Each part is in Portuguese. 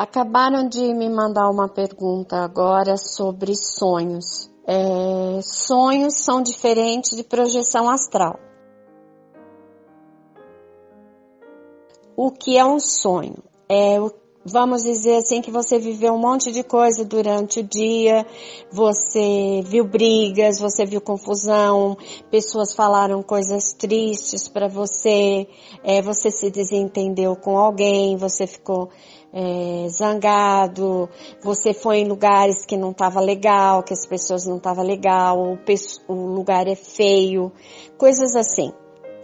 Acabaram de me mandar uma pergunta agora sobre sonhos. É, sonhos são diferentes de projeção astral. O que é um sonho? É o vamos dizer assim que você viveu um monte de coisa durante o dia, você viu brigas, você viu confusão, pessoas falaram coisas tristes para você, é, você se desentendeu com alguém, você ficou é, zangado, você foi em lugares que não estava legal, que as pessoas não estavam legal, o, o lugar é feio, coisas assim.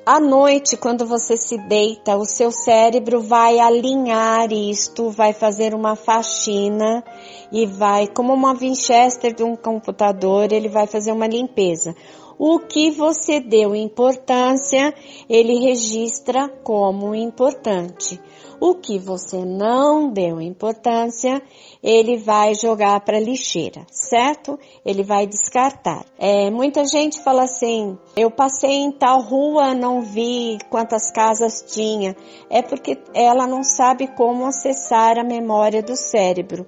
À noite, quando você se deita, o seu cérebro vai alinhar isto, vai fazer uma faxina e vai, como uma Winchester de um computador, ele vai fazer uma limpeza. O que você deu importância, ele registra como importante. O que você não deu importância, ele vai jogar para lixeira, certo? Ele vai descartar. É, muita gente fala assim: eu passei em tal rua, não vi quantas casas tinha. É porque ela não sabe como acessar a memória do cérebro.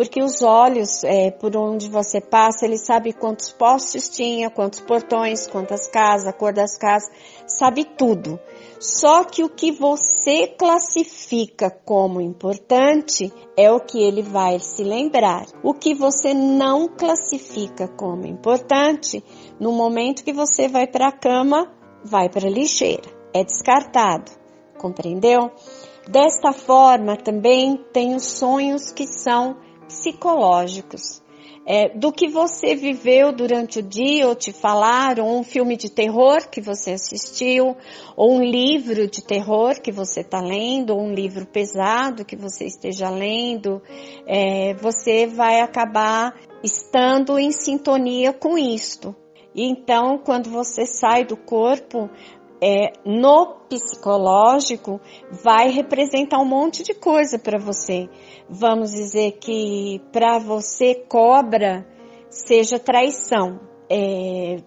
Porque os olhos, é, por onde você passa, ele sabe quantos postes tinha, quantos portões, quantas casas, a cor das casas, sabe tudo. Só que o que você classifica como importante é o que ele vai se lembrar. O que você não classifica como importante, no momento que você vai para a cama, vai para a lixeira. É descartado. Compreendeu? Desta forma, também tem os sonhos que são psicológicos é, do que você viveu durante o dia, ou te falaram, um filme de terror que você assistiu, ou um livro de terror que você está lendo, ou um livro pesado que você esteja lendo, é, você vai acabar estando em sintonia com isto. Então, quando você sai do corpo, é, no psicológico vai representar um monte de coisa para você. Vamos dizer que para você cobra seja traição. É,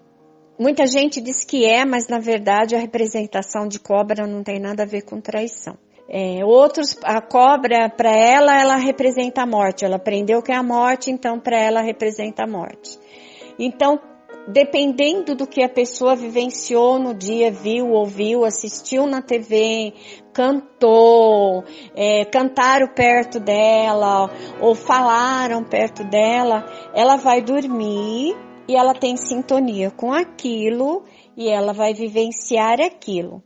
muita gente diz que é, mas na verdade a representação de cobra não tem nada a ver com traição. É, outros, a cobra, para ela, ela representa a morte. Ela aprendeu que é a morte, então para ela representa a morte. Então, dependendo do que a pessoa vivenciou no dia, viu, ouviu, assistiu na TV, cantou, é, cantaram perto dela ou falaram perto dela, ela vai dormir e ela tem sintonia com aquilo e ela vai vivenciar aquilo.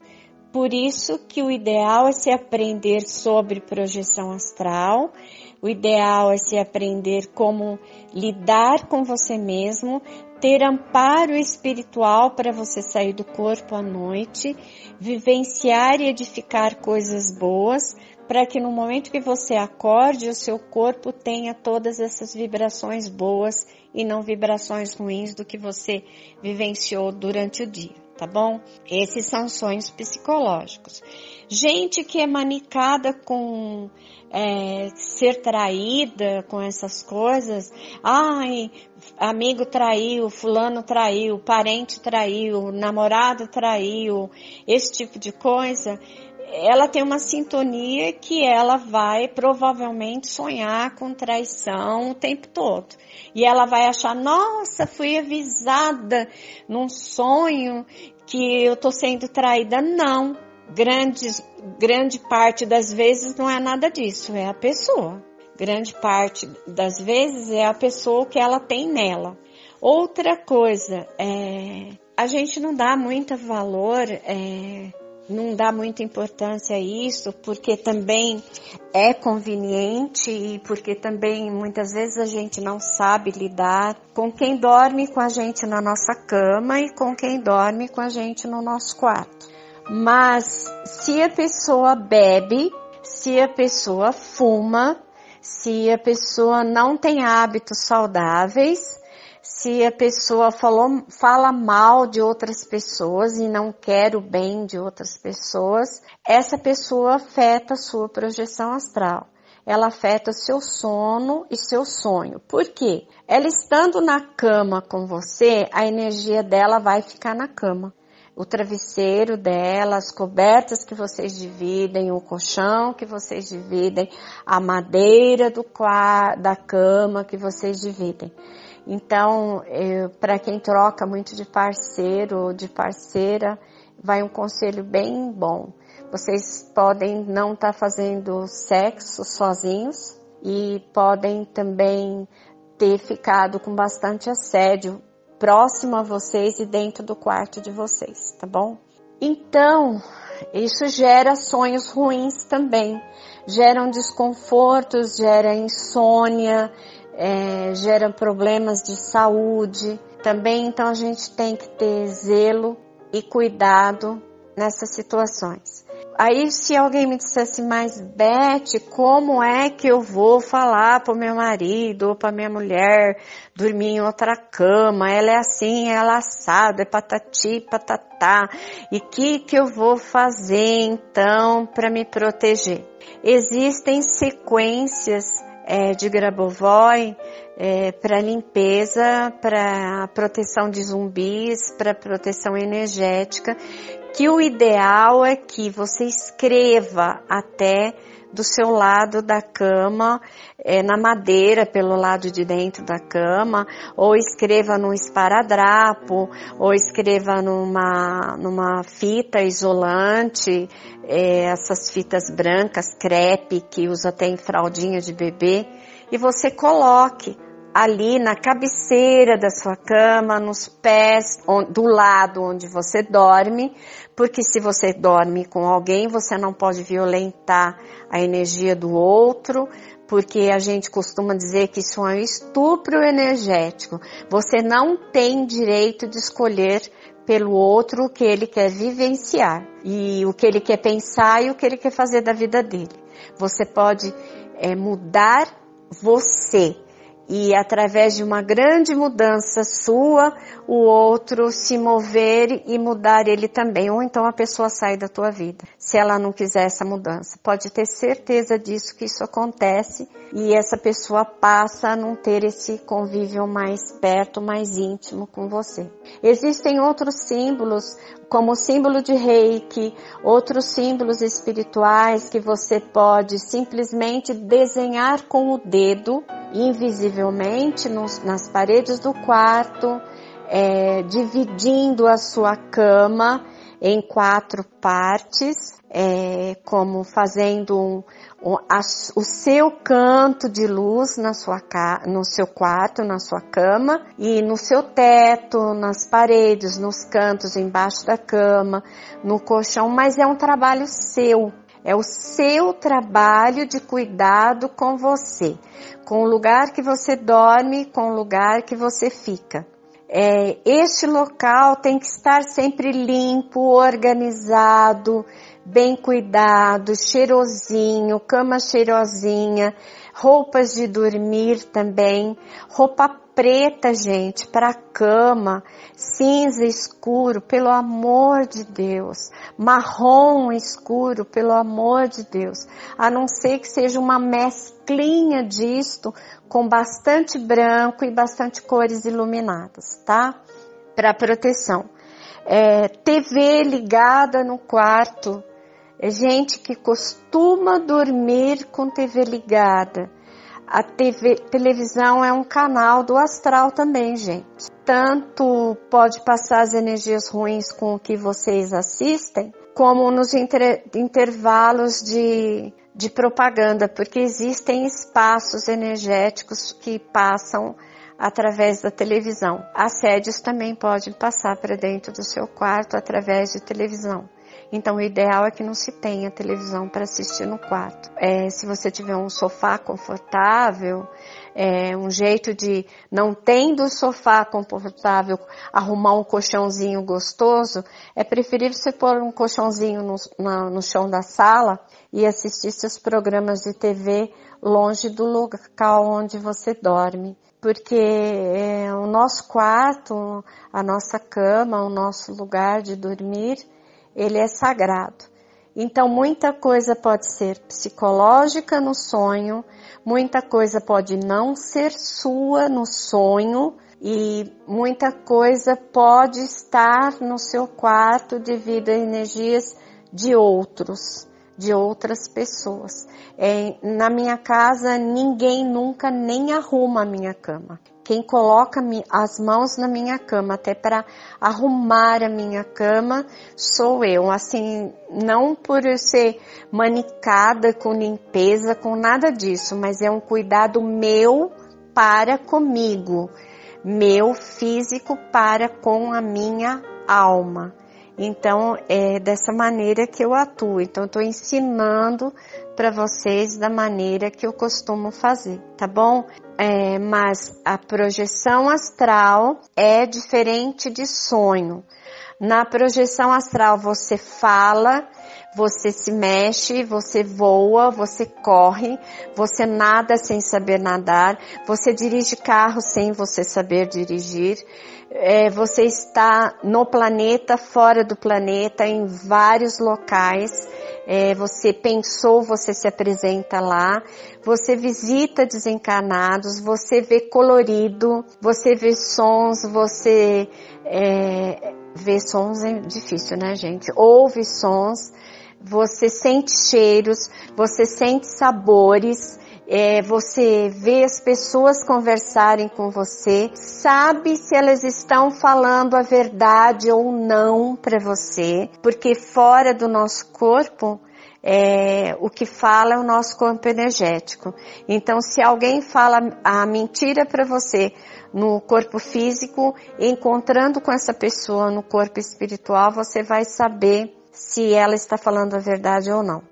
Por isso que o ideal é se aprender sobre projeção astral, o ideal é se aprender como lidar com você mesmo, ter amparo espiritual para você sair do corpo à noite, vivenciar e edificar coisas boas, para que no momento que você acorde, o seu corpo tenha todas essas vibrações boas e não vibrações ruins do que você vivenciou durante o dia, tá bom? Esses são sonhos psicológicos. Gente que é manicada com é, ser traída com essas coisas, ai, amigo traiu, fulano traiu, parente traiu, namorado traiu, esse tipo de coisa, ela tem uma sintonia que ela vai provavelmente sonhar com traição o tempo todo. E ela vai achar, nossa, fui avisada num sonho que eu tô sendo traída. Não, grande, grande parte das vezes não é nada disso, é a pessoa. Grande parte das vezes é a pessoa que ela tem nela. Outra coisa, é, a gente não dá muito valor, é, não dá muita importância a isso, porque também é conveniente e porque também muitas vezes a gente não sabe lidar com quem dorme com a gente na nossa cama e com quem dorme com a gente no nosso quarto. Mas se a pessoa bebe, se a pessoa fuma, se a pessoa não tem hábitos saudáveis, se a pessoa falou, fala mal de outras pessoas e não quer o bem de outras pessoas, essa pessoa afeta a sua projeção astral. Ela afeta seu sono e seu sonho. Por quê? Ela estando na cama com você, a energia dela vai ficar na cama o travesseiro dela, as cobertas que vocês dividem, o colchão que vocês dividem, a madeira do quarto, da cama que vocês dividem. Então, para quem troca muito de parceiro ou de parceira, vai um conselho bem bom. Vocês podem não estar tá fazendo sexo sozinhos e podem também ter ficado com bastante assédio próximo a vocês e dentro do quarto de vocês, tá bom? Então, isso gera sonhos ruins também, geram desconfortos, gera insônia, é, gera problemas de saúde. Também, então, a gente tem que ter zelo e cuidado nessas situações. Aí se alguém me dissesse, mas Beth, como é que eu vou falar para o meu marido ou para minha mulher dormir em outra cama? Ela é assim, ela é assada, é patati, patatá. E que que eu vou fazer então para me proteger? Existem sequências é, de Grabovoi é, para limpeza, para proteção de zumbis, para proteção energética, que o ideal é que você escreva até do seu lado da cama, é, na madeira pelo lado de dentro da cama, ou escreva num esparadrapo, ou escreva numa, numa fita isolante, é, essas fitas brancas, crepe, que usa até em fraldinha de bebê, e você coloque ali na cabeceira da sua cama, nos pés, do lado onde você dorme, porque se você dorme com alguém, você não pode violentar a energia do outro, porque a gente costuma dizer que isso é um estupro energético. Você não tem direito de escolher pelo outro o que ele quer vivenciar e o que ele quer pensar e o que ele quer fazer da vida dele. Você pode é, mudar você e através de uma grande mudança sua, o outro se mover e mudar ele também, ou então a pessoa sai da tua vida, se ela não quiser essa mudança. Pode ter certeza disso que isso acontece e essa pessoa passa a não ter esse convívio mais perto, mais íntimo com você. Existem outros símbolos, como o símbolo de reiki, outros símbolos espirituais que você pode simplesmente desenhar com o dedo invisivelmente nos, nas paredes do quarto, é, dividindo a sua cama em quatro partes, é, como fazendo um, um, a, o seu canto de luz na sua, no seu quarto, na sua cama e no seu teto, nas paredes, nos cantos embaixo da cama, no colchão, mas é um trabalho seu. É o seu trabalho de cuidado com você, com o lugar que você dorme, com o lugar que você fica. É, este local tem que estar sempre limpo, organizado, bem cuidado, cheirosinho, cama cheirosinha, roupas de dormir também, roupa preta, gente, para cama, cinza escuro, pelo amor de Deus, marrom escuro, pelo amor de Deus, a não ser que seja uma mesclinha disto com bastante branco e bastante cores iluminadas, tá? Para proteção. É, TV ligada no quarto, é gente que costuma dormir com TV ligada a TV, televisão é um canal do astral também, gente. Tanto pode passar as energias ruins com o que vocês assistem, como nos inter, intervalos de, de propaganda, porque existem espaços energéticos que passam através da televisão. Assédios também podem passar para dentro do seu quarto através de televisão. Então, o ideal é que não se tenha televisão para assistir no quarto. É, se você tiver um sofá confortável, é, um jeito de, não tendo sofá confortável, arrumar um colchãozinho gostoso, é preferível você pôr um colchãozinho no, na, no chão da sala e assistir seus programas de TV longe do local onde você dorme porque é, o nosso quarto, a nossa cama, o nosso lugar de dormir ele é sagrado. Então, muita coisa pode ser psicológica no sonho, muita coisa pode não ser sua no sonho, e muita coisa pode estar no seu quarto devido a energias de outros, de outras pessoas. É, na minha casa, ninguém nunca nem arruma a minha cama. Quem coloca as mãos na minha cama até para arrumar a minha cama sou eu. Assim, não por eu ser manicada com limpeza, com nada disso, mas é um cuidado meu para comigo meu físico para com a minha alma. Então, é dessa maneira que eu atuo. Então, estou ensinando para vocês da maneira que eu costumo fazer, tá bom? É, mas a projeção astral é diferente de sonho. Na projeção astral, você fala você se mexe, você voa, você corre, você nada sem saber nadar, você dirige carro sem você saber dirigir, é, você está no planeta, fora do planeta, em vários locais. É, você pensou, você se apresenta lá, você visita desencarnados, você vê colorido, você vê sons, você é, vê sons é difícil, né, gente? Ouve sons, você sente cheiros, você sente sabores, é, você vê as pessoas conversarem com você, sabe se elas estão falando a verdade ou não para você, porque fora do nosso corpo é, o que fala é o nosso corpo energético. Então, se alguém fala a mentira para você no corpo físico, encontrando com essa pessoa no corpo espiritual, você vai saber se ela está falando a verdade ou não.